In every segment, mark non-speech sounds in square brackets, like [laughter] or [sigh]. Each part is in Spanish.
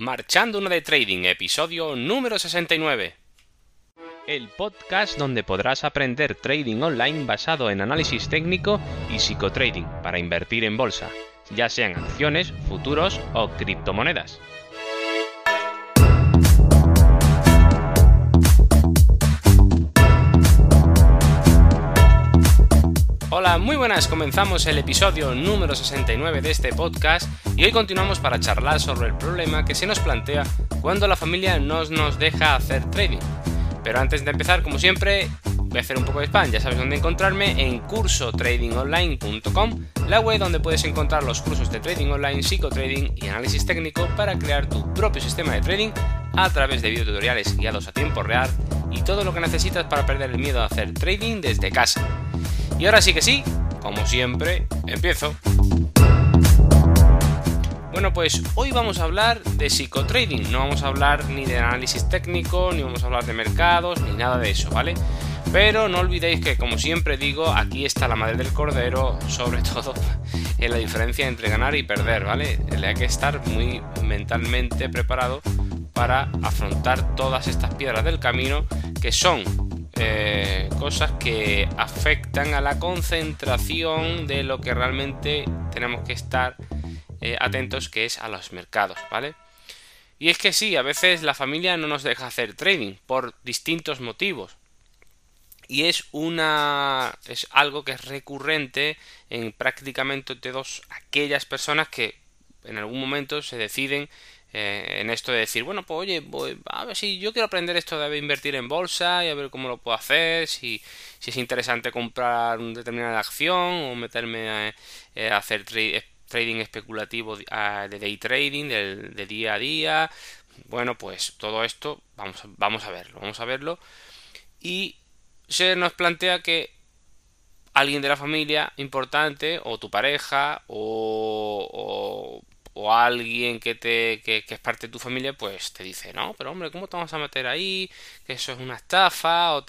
Marchando uno de Trading, episodio número 69. El podcast donde podrás aprender trading online basado en análisis técnico y psicotrading para invertir en bolsa, ya sean acciones, futuros o criptomonedas. Muy buenas, comenzamos el episodio número 69 de este podcast y hoy continuamos para charlar sobre el problema que se nos plantea cuando la familia no nos deja hacer trading. Pero antes de empezar, como siempre, voy a hacer un poco de spam, ya sabes dónde encontrarme en cursotradingonline.com, la web donde puedes encontrar los cursos de trading online, psicotrading y análisis técnico para crear tu propio sistema de trading a través de videotutoriales guiados a tiempo real y todo lo que necesitas para perder el miedo a hacer trading desde casa. Y ahora sí que sí, como siempre, empiezo. Bueno, pues hoy vamos a hablar de psicotrading, no vamos a hablar ni de análisis técnico, ni vamos a hablar de mercados, ni nada de eso, ¿vale? Pero no olvidéis que, como siempre digo, aquí está la madre del cordero, sobre [laughs] todo en la diferencia entre ganar y perder, ¿vale? Hay que estar muy mentalmente preparado para afrontar todas estas piedras del camino que son eh, cosas que afectan a la concentración de lo que realmente tenemos que estar eh, atentos, que es a los mercados, ¿vale? Y es que sí, a veces la familia no nos deja hacer trading por distintos motivos. Y es una. es algo que es recurrente en prácticamente todas aquellas personas que en algún momento se deciden eh, en esto de decir, bueno, pues oye, voy, a ver si yo quiero aprender esto de invertir en bolsa y a ver cómo lo puedo hacer, si, si es interesante comprar una determinada acción o meterme a, eh, hacer trading especulativo de day trading, de, día a día. Bueno, pues todo esto vamos, vamos a verlo, vamos a verlo. Y se nos plantea que alguien de la familia importante, o tu pareja, o o alguien que te que, es parte de tu familia pues te dice no pero hombre cómo te vamos a meter ahí que eso es una estafa o,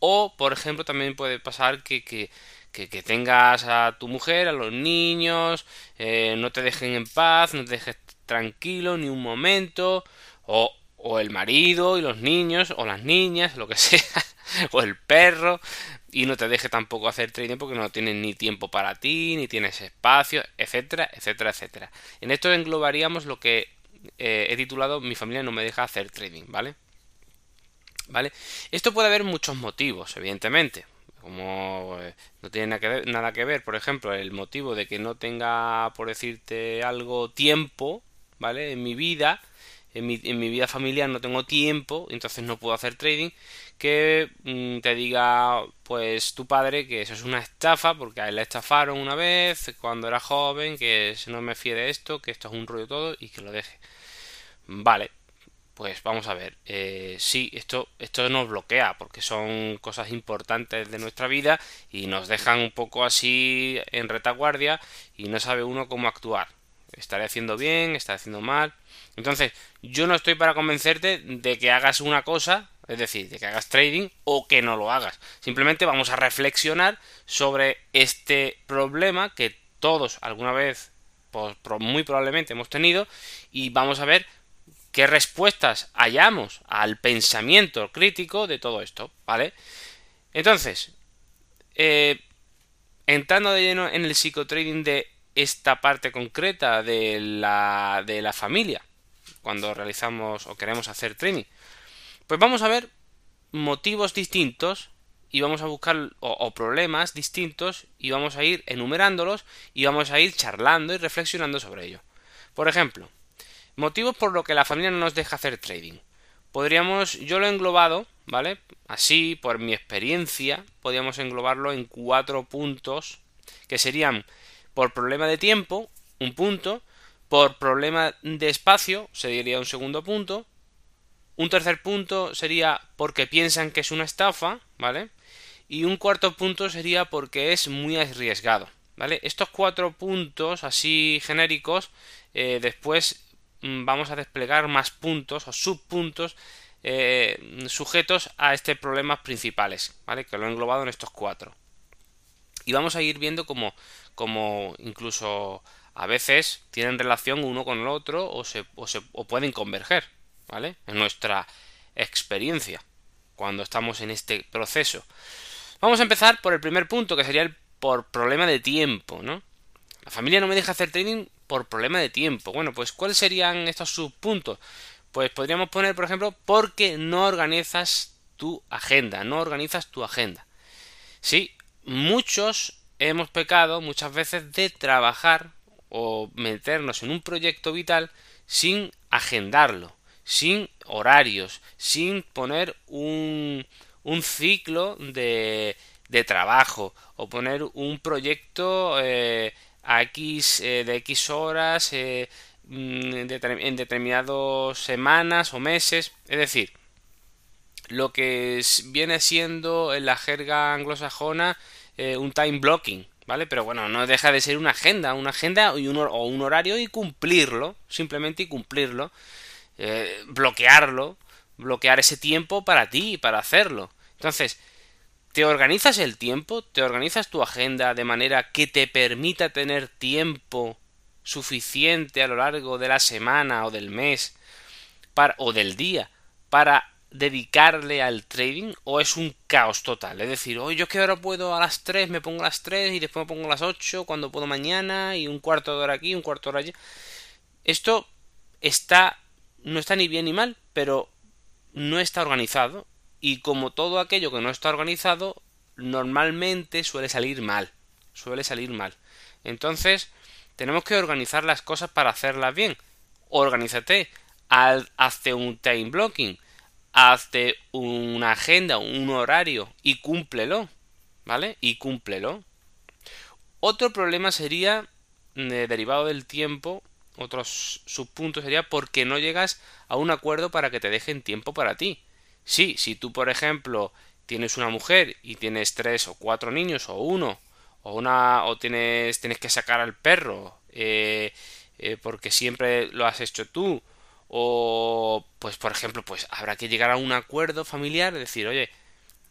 o, por ejemplo también puede pasar que, que, que, tengas a tu mujer a los niños eh, no te dejen en paz no te dejes tranquilo ni un momento o, o el marido y los niños o las niñas lo que [laughs] sea [laughs] o el perro y no te deje tampoco hacer trading porque no tienes ni tiempo para ti, ni tienes espacio, etcétera, etcétera, etcétera. En esto englobaríamos lo que eh, he titulado Mi familia no me deja hacer trading, ¿vale? ¿Vale? Esto puede haber muchos motivos, evidentemente. Como eh, no tiene nada que, ver, nada que ver, por ejemplo, el motivo de que no tenga, por decirte algo, tiempo, ¿vale? En mi vida, en mi, en mi vida familiar no tengo tiempo, entonces no puedo hacer trading que mm, te diga pues tu padre que eso es una estafa porque a él le estafaron una vez cuando era joven que no me fíe de esto que esto es un rollo todo y que lo deje vale pues vamos a ver eh, sí esto esto nos bloquea porque son cosas importantes de nuestra vida y nos dejan un poco así en retaguardia y no sabe uno cómo actuar. Estaré haciendo bien estaré haciendo mal entonces yo no estoy para convencerte de que hagas una cosa es decir, de que hagas trading o que no lo hagas. Simplemente vamos a reflexionar sobre este problema que todos alguna vez, muy probablemente hemos tenido y vamos a ver qué respuestas hallamos al pensamiento crítico de todo esto, ¿vale? Entonces, eh, entrando de lleno en el psicotrading de esta parte concreta de la, de la familia, cuando realizamos o queremos hacer trading, pues vamos a ver motivos distintos y vamos a buscar o, problemas distintos y vamos a ir enumerándolos y vamos a ir charlando y reflexionando sobre ello. Por ejemplo, motivos por los que la familia no nos deja hacer trading. Podríamos, yo lo he englobado, ¿vale? Así, por mi experiencia, podríamos englobarlo en cuatro puntos que serían por problema de tiempo, un punto, por problema de espacio, se diría un segundo punto, un tercer punto sería porque piensan que es una estafa, ¿vale? Y un cuarto punto sería porque es muy arriesgado, ¿vale? Estos cuatro puntos así genéricos, eh, después mm, vamos a desplegar más puntos o subpuntos eh, sujetos a este problema principales, ¿vale? Que lo he englobado en estos cuatro. Y vamos a ir viendo como incluso a veces tienen relación uno con el otro o, se, o, se, o pueden converger, ¿vale? En nuestra experiencia cuando estamos en este proceso. Vamos a empezar por el primer punto, que sería el por problema de tiempo, ¿no? La familia no me deja hacer trading por problema de tiempo. Bueno, pues ¿cuáles serían estos subpuntos? Pues podríamos poner, por ejemplo, porque no organizas tu agenda, no organizas tu agenda. Sí, muchos hemos pecado muchas veces de trabajar o meternos en un proyecto vital sin agendarlo, sin horarios, sin poner un, un ciclo de, de, trabajo o poner un proyecto eh, a X, eh, de X horas eh, mm, en determinadas semanas o meses. Es decir, lo que viene siendo en la jerga anglosajona un time blocking, ¿vale? Pero bueno, no deja de ser una agenda, una agenda y un, o un horario y cumplirlo, simplemente y cumplirlo, bloquearlo, bloquear ese tiempo para ti, para hacerlo. Entonces, ¿te organizas el tiempo? ¿Te organizas tu agenda de manera que te permita tener tiempo suficiente a lo largo de la semana o del mes para, o del día para dedicarle al trading o es un caos total? Es decir, hoy yo que ahora puedo a las 3, me pongo a las 3 y después me pongo a las 8, cuando puedo mañana y un cuarto de hora aquí, un cuarto de hora allí. Esto está no está ni bien ni mal, pero no está organizado y como todo aquello que no está organizado, normalmente suele salir mal. Suele salir mal. Entonces, tenemos que organizar las cosas para hacerlas bien. Organízate. Hazte un time blocking. Hazte una agenda, un horario y cúmplelo. ¿Vale? Y cúmplelo. Otro problema sería, eh, derivado del tiempo, otros subpuntos sería porque no llegas a un acuerdo para que te dejen tiempo para ti. Sí, si tú, por ejemplo, tienes una mujer y tienes tres o cuatro niños o uno, o una, o tienes, tienes que sacar al perro, eh, eh, porque siempre lo has hecho tú, o pues por ejemplo, pues habrá que llegar a un acuerdo familiar, decir, oye,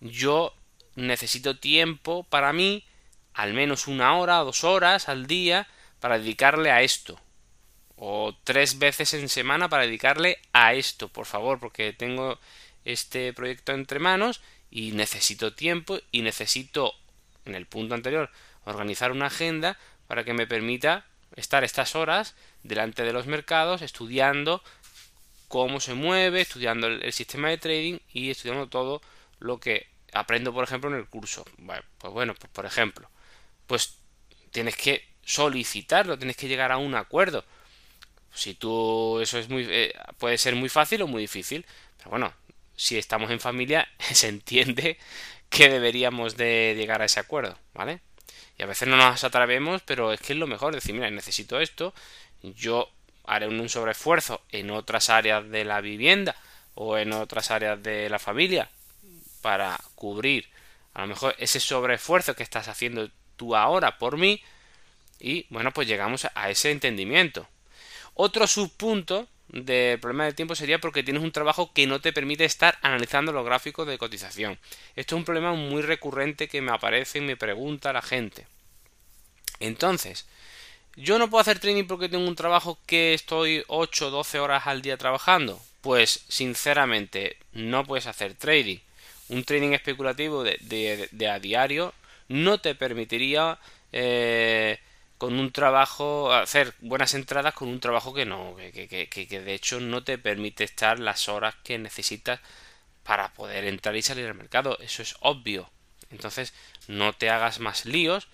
yo necesito tiempo para mí, al menos una hora dos horas al día, para dedicarle a esto. O tres veces en semana para dedicarle a esto, por favor, porque tengo este proyecto entre manos y necesito tiempo y necesito, en el punto anterior, organizar una agenda para que me permita estar estas horas delante de los mercados estudiando cómo se mueve, estudiando el, sistema de trading y estudiando todo lo que aprendo, por ejemplo, en el curso. Pues bueno, pues por ejemplo, pues tienes que solicitarlo, tienes que llegar a un acuerdo. Si tú, eso es muy, eh, puede ser muy fácil o muy difícil, pero bueno, si estamos en familia, [laughs] se entiende que deberíamos de llegar a ese acuerdo, ¿vale? Y a veces no nos atrevemos, pero es que es lo mejor decir, mira, necesito esto, yo haré un sobreesfuerzo en otras áreas de la vivienda o en otras áreas de la familia para cubrir a lo mejor ese sobreesfuerzo que estás haciendo tú ahora por mí y bueno, pues llegamos a ese entendimiento. Otro subpunto del problema del tiempo sería porque tienes un trabajo que no te permite estar analizando los gráficos de cotización. Esto es un problema muy recurrente que me aparece y me pregunta la gente. Entonces, yo no puedo hacer trading porque tengo un trabajo que estoy 8 o 12 horas al día trabajando. Pues sinceramente no puedes hacer trading. Un trading especulativo de, de, a diario no te permitiría eh, con un trabajo, hacer buenas entradas con un trabajo que no, que, que, que, de hecho no te permite estar las horas que necesitas para poder entrar y salir al mercado. Eso es obvio. Entonces, no te hagas más líos.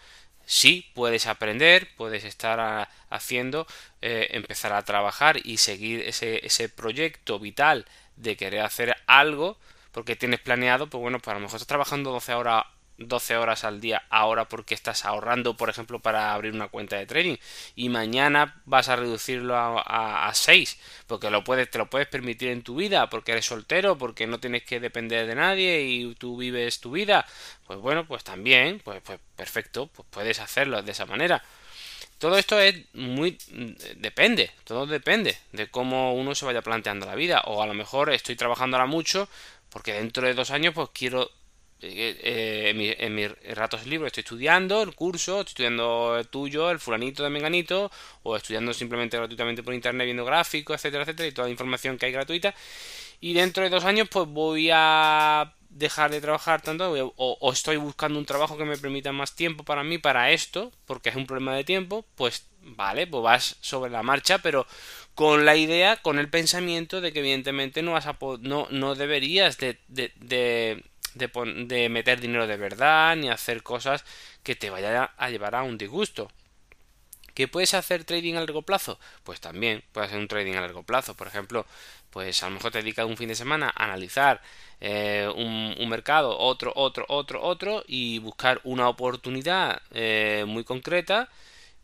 Sí, puedes aprender, puedes estar haciendo, eh, empezar a trabajar y seguir ese, ese proyecto vital de querer hacer algo porque tienes planeado, pues bueno, pues a lo mejor estás trabajando 12 horas 12 horas al día ahora porque estás ahorrando, por ejemplo, para abrir una cuenta de trading y mañana vas a reducirlo a, a, 6 porque lo puedes, te lo puedes permitir en tu vida porque eres soltero, porque no tienes que depender de nadie y tú vives tu vida, pues bueno, pues también, pues, pues perfecto, pues puedes hacerlo de esa manera. Todo esto es muy depende, todo depende de cómo uno se vaya planteando la vida o a lo mejor estoy trabajando ahora mucho porque dentro de dos años pues quiero eh, en, mis ratos libres estoy estudiando el curso, estoy estudiando el tuyo, el fulanito de menganito, o estudiando simplemente gratuitamente por internet viendo gráficos, etcétera, etcétera, y toda la información que hay gratuita. Y dentro de dos años, pues voy a dejar de trabajar tanto o, estoy buscando un trabajo que me permita más tiempo para mí para esto porque es un problema de tiempo pues vale pues vas sobre la marcha pero con la idea con el pensamiento de que evidentemente no vas a no, no deberías de, de, de, de, meter dinero de verdad ni hacer cosas que te vayan a llevar a un disgusto ¿Que puedes hacer trading a largo plazo? Pues también puedes hacer un trading a largo plazo. Por ejemplo, pues a lo mejor te dedicas un fin de semana a analizar eh, un, mercado, otro, otro, otro, otro, y buscar una oportunidad eh, muy concreta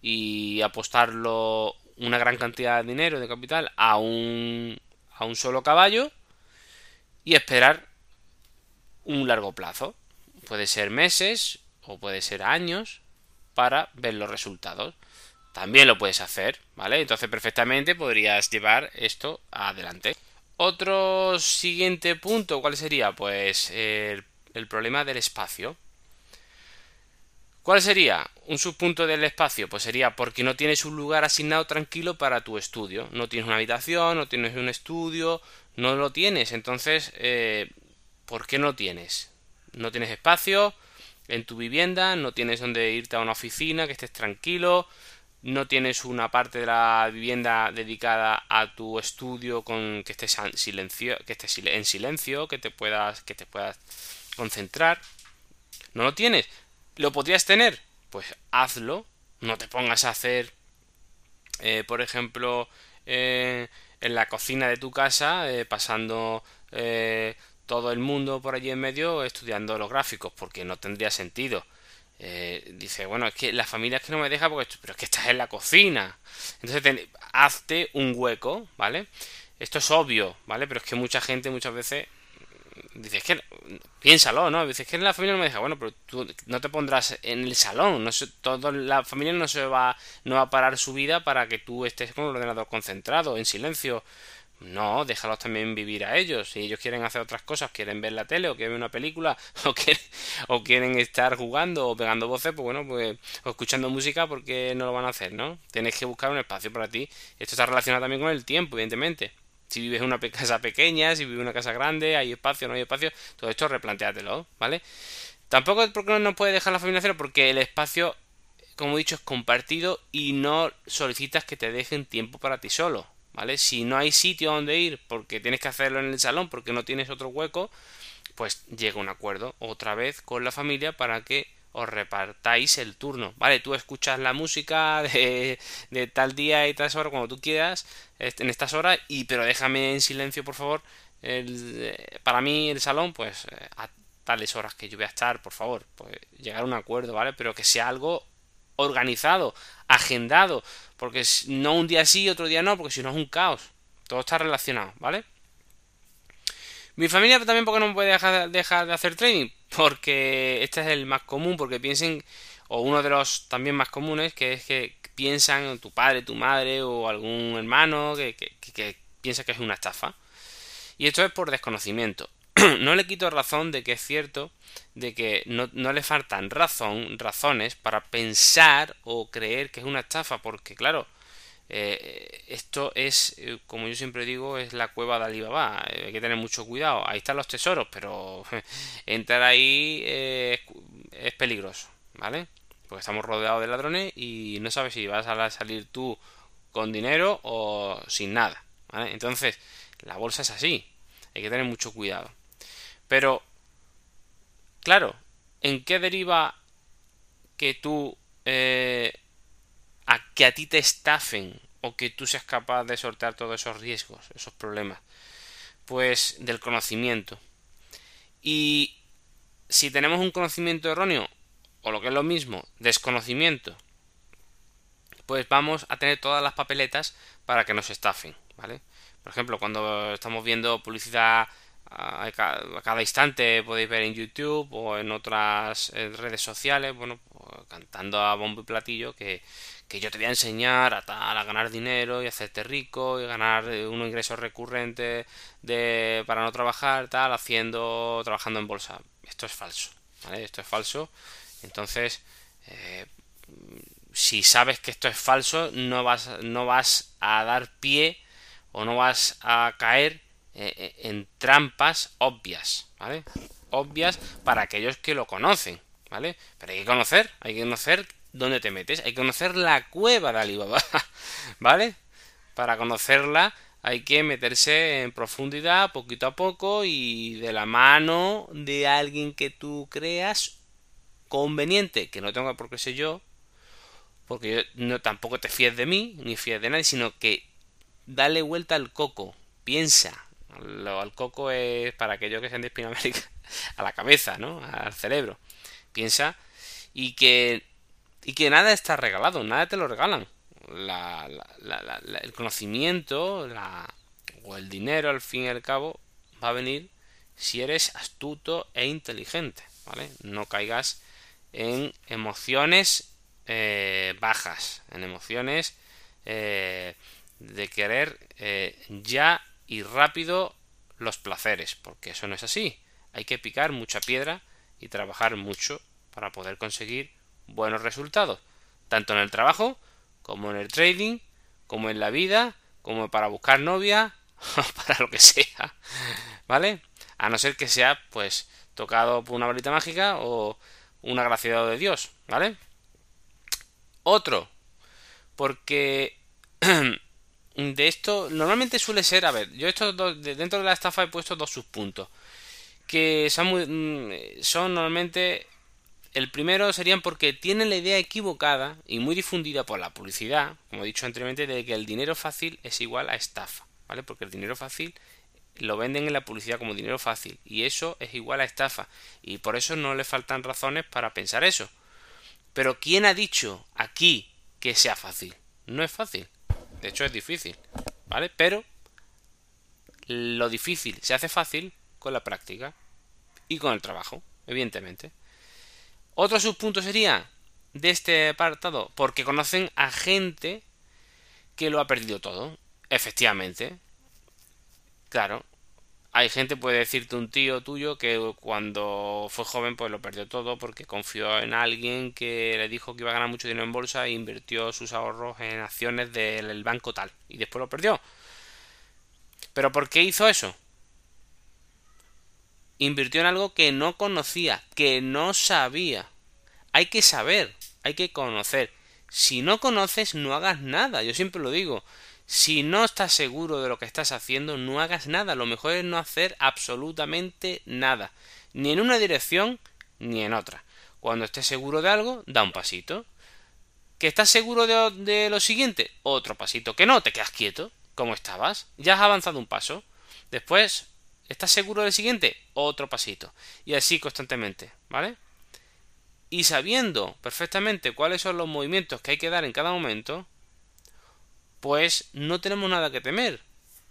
y apostarlo una gran cantidad de dinero, de capital, a un, a un solo caballo y esperar un largo plazo. Puede ser meses o puede ser años para ver los resultados también lo puedes hacer, ¿vale? Entonces perfectamente podrías llevar esto adelante. Otro siguiente punto, ¿cuál sería? Pues el, problema del espacio. ¿Cuál sería? Un subpunto del espacio, pues sería porque no tienes un lugar asignado tranquilo para tu estudio. No tienes una habitación, no tienes un estudio, no lo tienes. Entonces, eh, ¿por qué no tienes? No tienes espacio en tu vivienda, no tienes donde irte a una oficina, que estés tranquilo, no tienes una parte de la vivienda dedicada a tu estudio con que estés en silencio, que estés en silencio, que te puedas que te puedas concentrar. No lo tienes. ¿Lo podrías tener? Pues hazlo. No te pongas a hacer, eh, por ejemplo, eh, en la cocina de tu casa, eh, pasando todo el mundo por allí en medio estudiando los gráficos, porque no tendría sentido. Eh, dice, bueno, es que la familia es que no me deja porque, pero es que estás en la cocina. Entonces, hazte un hueco, ¿vale? Esto es obvio, ¿vale? Pero es que mucha gente muchas veces dice, es que piénsalo, ¿no? Dice, es que la familia no me deja. Bueno, pero tú no te pondrás en el salón, no todo, la familia no se va, no va a parar su vida para que tú estés con el ordenador concentrado, en silencio. No, déjalos también vivir a ellos. Si ellos quieren hacer otras cosas, quieren ver la tele o quieren ver una película [laughs] o quieren, o quieren estar jugando o pegando voces, pues bueno, pues o escuchando música, porque no lo van a hacer, no? Tienes que buscar un espacio para ti. Esto está relacionado también con el tiempo, evidentemente. Si vives en una casa pequeña, si vives en una casa grande, hay espacio, no hay espacio, todo esto replanteátelo, ¿vale? Tampoco porque no puedes dejar la familia cero, porque el espacio, como he dicho, es compartido y no solicitas que te dejen tiempo para ti solo. ¿Vale? Si no hay sitio donde ir porque tienes que hacerlo en el salón porque no tienes otro hueco, pues llega un acuerdo otra vez con la familia para que os repartáis el turno, ¿vale? Tú escuchas la música [laughs] de, de tal día y tal hora cuando tú quieras, en estas horas, y pero déjame en silencio, por favor, el, para mí el salón, pues eh, a tales horas que yo voy a estar, por favor, pues llegar a un acuerdo, ¿vale? Pero que sea algo organizado, agendado, porque no un día sí, otro día no, porque si no es un caos. Todo está relacionado, ¿vale? Mi familia también porque no puede dejar, dejar de hacer trading, porque este es el más común, porque piensen, o uno de los también más comunes, que es que piensan en tu padre, tu madre o algún hermano que, que, que piensa que es una estafa. Y esto es por desconocimiento. [clears throat] no le quito razón de que es cierto de que no, le faltan razón, razones para pensar o creer que es una estafa, porque claro, eh, esto es, eh, como yo siempre digo, es la cueva de Alibaba. Eh, hay que tener mucho cuidado. Ahí están los tesoros, pero [laughs] entrar ahí es peligroso, ¿vale? Porque estamos rodeados de ladrones y no sabes si vas a salir tú con dinero o sin nada, ¿vale? Entonces, la bolsa es así. Hay que tener mucho cuidado. Pero, claro, ¿en qué deriva que tú, eh, a que a ti te estafen o que tú seas capaz de sortear todos esos riesgos, esos problemas? Pues del conocimiento. Y si tenemos un conocimiento erróneo, o lo que es lo mismo, desconocimiento, pues vamos a tener todas las papeletas para que nos estafen, ¿vale? Por ejemplo, cuando estamos viendo publicidad a cada instante podéis ver en YouTube o en otras redes sociales, bueno, cantando a bombo y platillo que, que yo te voy a enseñar a tal, a ganar dinero y hacerte rico y ganar eh, unos ingresos recurrentes de, para no trabajar, tal, haciendo, trabajando en bolsa. Esto es falso, ¿vale? Esto es falso. Entonces, eh, si sabes que esto es falso, no vas, no vas a dar pie o no vas a caer eh, en trampas obvias, ¿vale? Obvias para aquellos que lo conocen, ¿vale? Pero hay que conocer, hay que conocer dónde te metes, hay que conocer la cueva de Alibaba, [laughs] ¿vale? Para conocerla hay que meterse en profundidad poquito a poco y de la mano de alguien que tú creas conveniente, que no tenga por qué ser yo, porque yo no tampoco te fíes de mí, ni fíes de nadie, sino que dale vuelta al coco, piensa. Lo, al coco es para aquellos que sean de Hispanoamérica, [laughs] a la cabeza, ¿no? Al cerebro. Piensa y que y que nada está regalado, nada te lo regalan. La, el conocimiento la, o el dinero, al fin y al cabo, va a venir si eres astuto e inteligente, ¿vale? No caigas en emociones eh, bajas, en emociones eh, de querer eh, ya y rápido los placeres, porque eso no es así. Hay que picar mucha piedra y trabajar mucho para poder conseguir buenos resultados, tanto en el trabajo, como en el trading, como en la vida, como para buscar novia, [laughs] para lo que sea, ¿vale? A no ser que sea, pues, tocado por una varita mágica o un agraciado de Dios, ¿vale? Otro, porque [clears throat] de esto normalmente suele ser, a ver, yo esto dentro de la estafa he puesto dos subpuntos que son muy, mm, son normalmente el primero serían porque tienen la idea equivocada y muy difundida por la publicidad, como he dicho anteriormente, de que el dinero fácil es igual a estafa, ¿vale? Porque el dinero fácil lo venden en la publicidad como dinero fácil y eso es igual a estafa y por eso no le faltan razones para pensar eso. Pero ¿quién ha dicho aquí que sea fácil? No es fácil. De hecho es difícil, ¿vale? Pero lo difícil se hace fácil con la práctica y con el trabajo, evidentemente. Otro subpunto sería de este apartado, porque conocen a gente que lo ha perdido todo. Efectivamente, Claro, hay gente, puede decirte un tío tuyo que cuando fue joven pues lo perdió todo porque confió en alguien que le dijo que iba a ganar mucho dinero en bolsa e invirtió sus ahorros en acciones del banco tal y después lo perdió. ¿Pero por qué hizo eso? Invirtió en algo que no conocía, que no sabía. Hay que saber, hay que conocer. Si no conoces, no hagas nada. Yo siempre lo digo. Si no estás seguro de lo que estás haciendo, no hagas nada. Lo mejor es no hacer absolutamente nada. Ni en una dirección ni en otra. Cuando estés seguro de algo, da un pasito. ¿Que estás seguro de, lo siguiente? Otro pasito. Que no, te quedas quieto, como estabas. Ya has avanzado un paso. Después, ¿estás seguro del siguiente? Otro pasito. Y así constantemente, ¿vale? Y sabiendo perfectamente cuáles son los movimientos que hay que dar en cada momento, pues no tenemos nada que temer.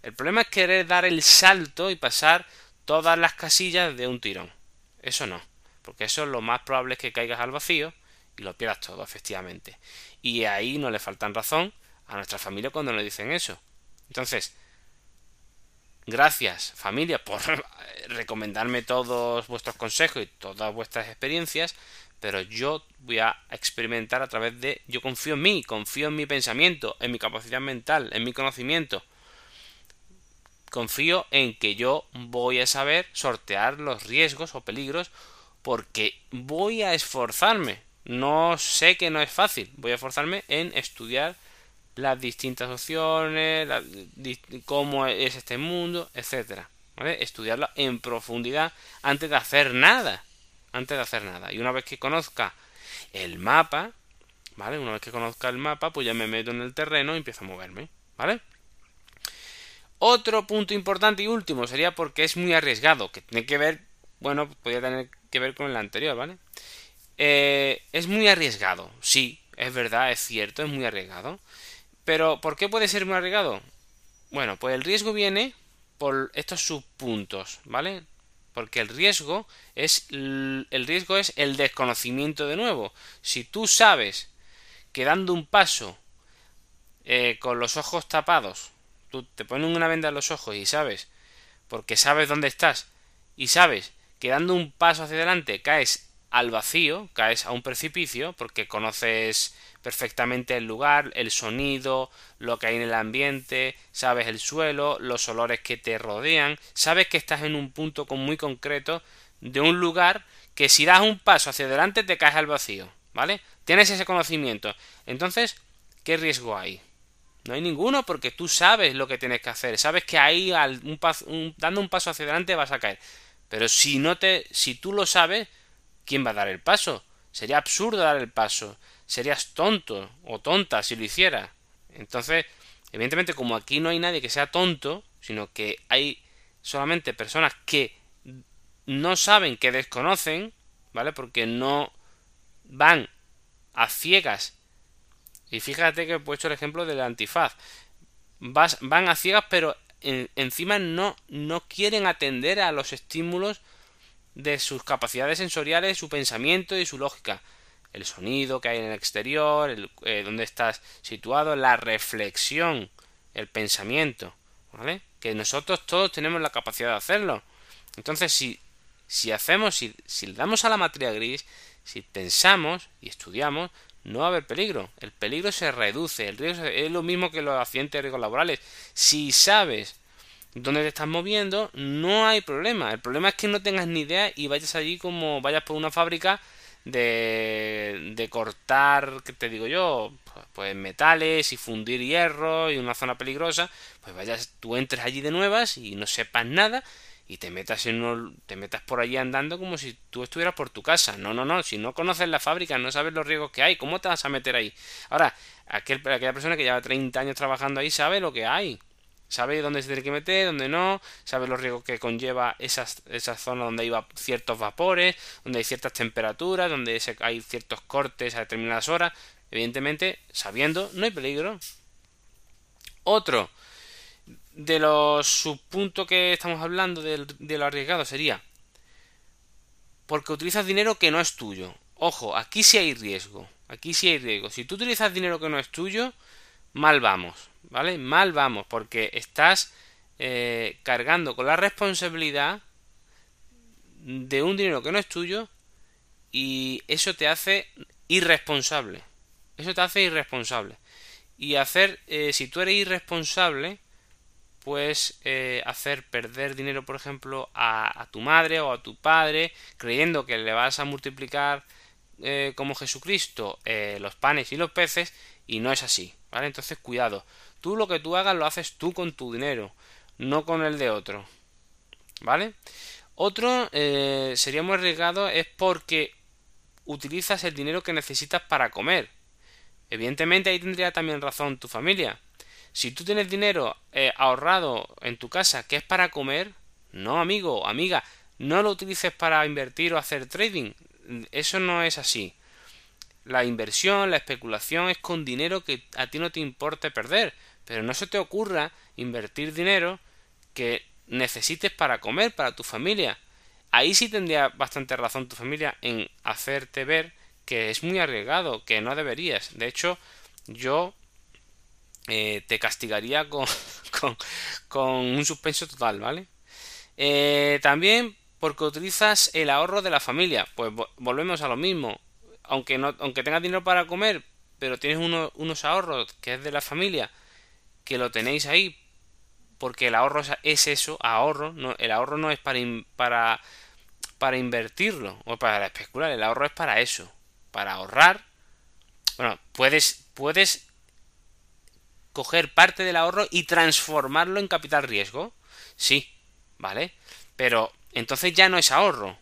El problema es querer dar el salto y pasar todas las casillas de un tirón. Eso no, porque eso es lo más probable es que caigas al vacío y lo pierdas todo, efectivamente. Y ahí no le faltan razón a nuestra familia cuando nos dicen eso. Entonces, gracias familia por [laughs] recomendarme todos vuestros consejos y todas vuestras experiencias, pero yo voy a experimentar a través de yo confío en mí, confío en mi pensamiento, en mi capacidad mental, en mi conocimiento. Confío en que yo voy a saber sortear los riesgos o peligros porque voy a esforzarme. No sé que no es fácil, voy a esforzarme en estudiar las distintas opciones, cómo es este mundo, etcétera. Estudiarlo en profundidad antes de hacer nada antes de hacer nada. Y una vez que conozca el mapa, ¿vale? Una vez que conozca el mapa, pues ya me meto en el terreno y empiezo a moverme, ¿vale? Otro punto importante y último sería porque es muy arriesgado, que tiene que ver, bueno, podría tener que ver con el anterior, ¿vale? Eh, es muy arriesgado, sí, es verdad, es cierto, es muy arriesgado. Pero, ¿por qué puede ser muy arriesgado? Bueno, pues el riesgo viene por estos subpuntos, ¿vale? Porque el riesgo es el riesgo es el desconocimiento de nuevo. Si tú sabes que dando un paso eh, con los ojos tapados, tú te pones una venda en los ojos y sabes, porque sabes dónde estás, y sabes que dando un paso hacia adelante caes al vacío, caes a un precipicio, porque conoces perfectamente el lugar, el sonido, lo que hay en el ambiente, sabes el suelo, los olores que te rodean, sabes que estás en un punto muy concreto de un lugar que si das un paso hacia adelante te caes al vacío, ¿vale? Tienes ese conocimiento. Entonces, ¿qué riesgo hay? No hay ninguno porque tú sabes lo que tienes que hacer, sabes que ahí al, dando un paso hacia adelante vas a caer. Pero si no te si tú lo sabes, ¿quién va a dar el paso? Sería absurdo dar el paso. Serías tonto o tonta si lo hiciera. Entonces, evidentemente, como aquí no hay nadie que sea tonto, sino que hay solamente personas que no saben, que desconocen, ¿vale? Porque no van a ciegas. Y fíjate que he puesto el ejemplo del antifaz. van a ciegas, pero encima no, no quieren atender a los estímulos de sus capacidades sensoriales, su pensamiento y su lógica. El sonido que hay en el exterior, el, eh, dónde estás situado, la reflexión, el pensamiento, ¿vale? Que nosotros todos tenemos la capacidad de hacerlo. Entonces, si, si hacemos, si, si le damos a la materia gris, si pensamos y estudiamos, no va a haber peligro. El peligro se reduce. El riesgo es lo mismo que los accidentes de riesgos laborales. Si sabes dónde te estás moviendo, no hay problema. El problema es que no tengas ni idea y vayas allí como vayas por una fábrica de, de cortar, ¿qué te digo yo? Pues metales y fundir hierro y una zona peligrosa. Pues vayas, tú entres allí de nuevas y no sepas nada y te metas en te metas por allí andando como si tú estuvieras por tu casa. No, no, no, si no conoces la fábrica, no sabes los riesgos que hay, ¿cómo te vas a meter ahí? Ahora, aquel, aquella persona que lleva 30 años trabajando ahí sabe lo que hay sabe dónde se tiene que meter, dónde no, sabe los riesgos que conlleva esas, esas zonas donde hay ciertos vapores, donde hay ciertas temperaturas, donde hay ciertos cortes a determinadas horas. Evidentemente, sabiendo, no hay peligro. Otro de los subpuntos que estamos hablando de, de lo arriesgado sería porque utilizas dinero que no es tuyo. Ojo, aquí sí hay riesgo. Aquí sí hay riesgo. Si tú utilizas dinero que no es tuyo, mal vamos. ¿vale? Mal vamos, porque estás eh, cargando con la responsabilidad de un dinero que no es tuyo y eso te hace irresponsable. Eso te hace irresponsable. Y hacer, eh, si tú eres irresponsable, pues eh, hacer perder dinero, por ejemplo, a, tu madre o a tu padre, creyendo que le vas a multiplicar como Jesucristo los panes y los peces, y no es así, ¿vale? Entonces, cuidado. Tú lo que tú hagas lo haces tú con tu dinero, no con el de otro. ¿Vale? Otro eh, sería muy arriesgado es porque utilizas el dinero que necesitas para comer. Evidentemente ahí tendría también razón tu familia. Si tú tienes dinero eh, ahorrado en tu casa que es para comer, no amigo, amiga, no lo utilices para invertir o hacer trading. Eso no es así. La inversión, la especulación es con dinero que a ti no te importe perder. Pero no se te ocurra invertir dinero que necesites para comer, para tu familia. Ahí sí tendría bastante razón tu familia en hacerte ver que es muy arriesgado, que no deberías. De hecho, yo eh, te castigaría [laughs] con, con, un suspenso total, ¿vale? Eh, también porque utilizas el ahorro de la familia. Pues volvemos a lo mismo. Aunque, no, aunque tengas dinero para comer, pero tienes unos ahorros que es de la familia, que lo tenéis ahí porque el ahorro es eso, ahorro, no, el ahorro no es para, para, para invertirlo o para especular, el ahorro es para eso, para ahorrar. Bueno, puedes, puedes coger parte del ahorro y transformarlo en capital riesgo, sí, ¿vale? Pero entonces ya no es ahorro.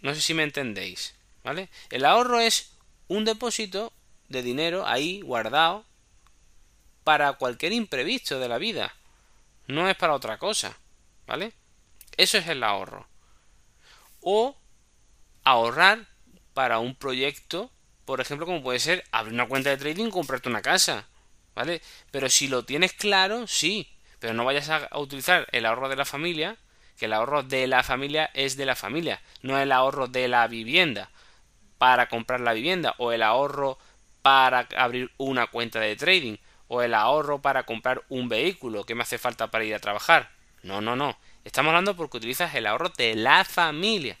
No sé si me entendéis, ¿vale? El ahorro es un depósito de dinero ahí guardado para cualquier imprevisto de la vida. No es para otra cosa. ¿Vale? Eso es el ahorro. O ahorrar para un proyecto, por ejemplo, como puede ser abrir una cuenta de trading comprarte una casa. ¿Vale? Pero si lo tienes claro, sí. Pero no vayas a, utilizar el ahorro de la familia, que el ahorro de la familia es de la familia, no el ahorro de la vivienda para comprar la vivienda o el ahorro para abrir una cuenta de trading o el ahorro para comprar un vehículo que me hace falta para ir a trabajar. No, no, no. Estamos hablando porque utilizas el ahorro de la familia.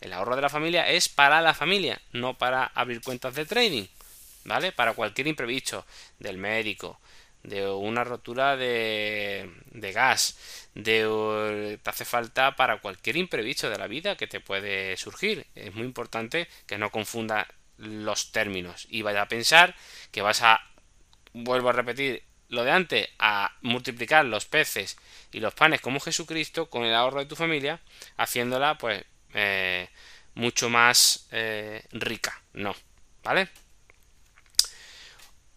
El ahorro de la familia es para la familia, no para abrir cuentas de trading. ¿Vale? Para cualquier imprevisto del médico, de una rotura de, de gas, de te hace falta para cualquier imprevisto de la vida que te puede surgir. Es muy importante que no confunda los términos y vaya a pensar que vas a, vuelvo a repetir lo de antes, a multiplicar los peces y los panes como Jesucristo con el ahorro de tu familia, haciéndola pues eh, mucho más eh, rica. No, ¿vale?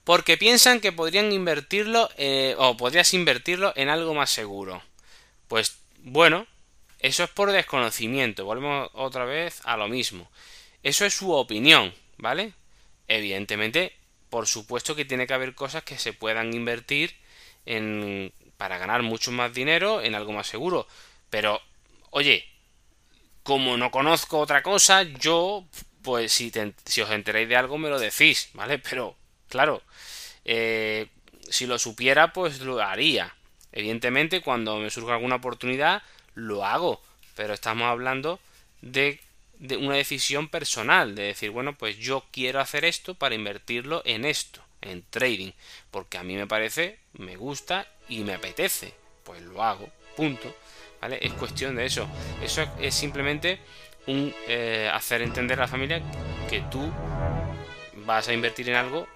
Porque piensan que podrían invertirlo eh, o podrías invertirlo en algo más seguro. Pues bueno, eso es por desconocimiento, volvemos otra vez a lo mismo. Eso es su opinión, ¿vale? Evidentemente, por supuesto que tiene que haber cosas que se puedan invertir en para ganar mucho más dinero en algo más seguro, pero oye, como no conozco otra cosa, yo pues si, si os enteráis de algo me lo decís, ¿vale? Pero Claro, eh, si lo supiera, pues lo haría. Evidentemente, cuando me surja alguna oportunidad, lo hago. Pero estamos hablando de, una decisión personal, de decir, bueno, pues yo quiero hacer esto para invertirlo en esto, en trading, porque a mí me parece, me gusta y me apetece. Pues lo hago, punto. ¿Vale? Es cuestión de eso. Eso es simplemente un eh, hacer entender a la familia que tú vas a invertir en algo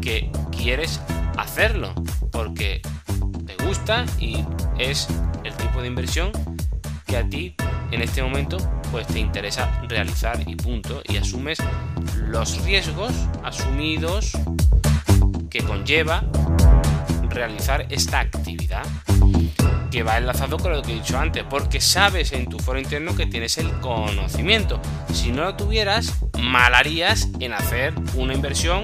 que quieres hacerlo, porque te gusta y es el tipo de inversión que a ti en este momento pues te interesa realizar y punto y asumes los riesgos asumidos que conlleva realizar esta actividad que va enlazado con lo que he dicho antes, porque sabes en tu foro interno que tienes el conocimiento. Si no lo tuvieras, mal harías en hacer una inversión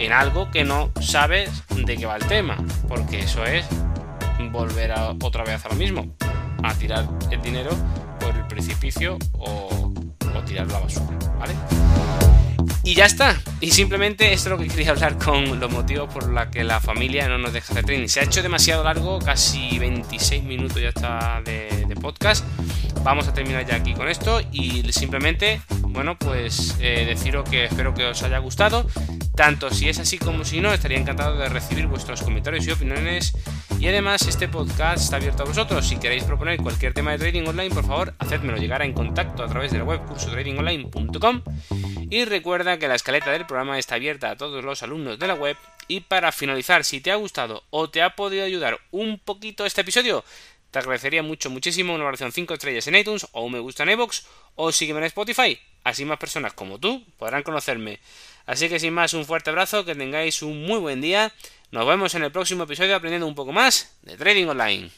en algo que no sabes de qué va el tema, porque eso es volver a, otra vez a lo mismo, a tirar el dinero por el precipicio o, a la basura, ¿vale? Y ya está. Y simplemente esto es lo que quería hablar con los motivos por los que la familia no nos deja hacer training. Se ha hecho demasiado largo, casi 26 minutos ya está de, de podcast. Vamos a terminar ya aquí con esto y simplemente, bueno, pues eh, deciros que espero que os haya gustado. Tanto si es así como si no, estaría encantado de recibir vuestros comentarios y opiniones. Y además, este podcast está abierto a vosotros. Si queréis proponer cualquier tema de trading online, por favor, hacedmelo llegar en contacto a través de la web cursotradingonline.com. Y recuerda que la escaleta del programa está abierta a todos los alumnos de la web. Y para finalizar, si te ha gustado o te ha podido ayudar un poquito este episodio, te agradecería mucho, muchísimo una valoración 5 estrellas en iTunes o un me gusta en iVoox o sígueme en Spotify. Así más personas como tú podrán conocerme. Así que sin más, un fuerte abrazo, que tengáis un muy buen día. Nos vemos en el próximo episodio aprendiendo un poco más de Trading Online.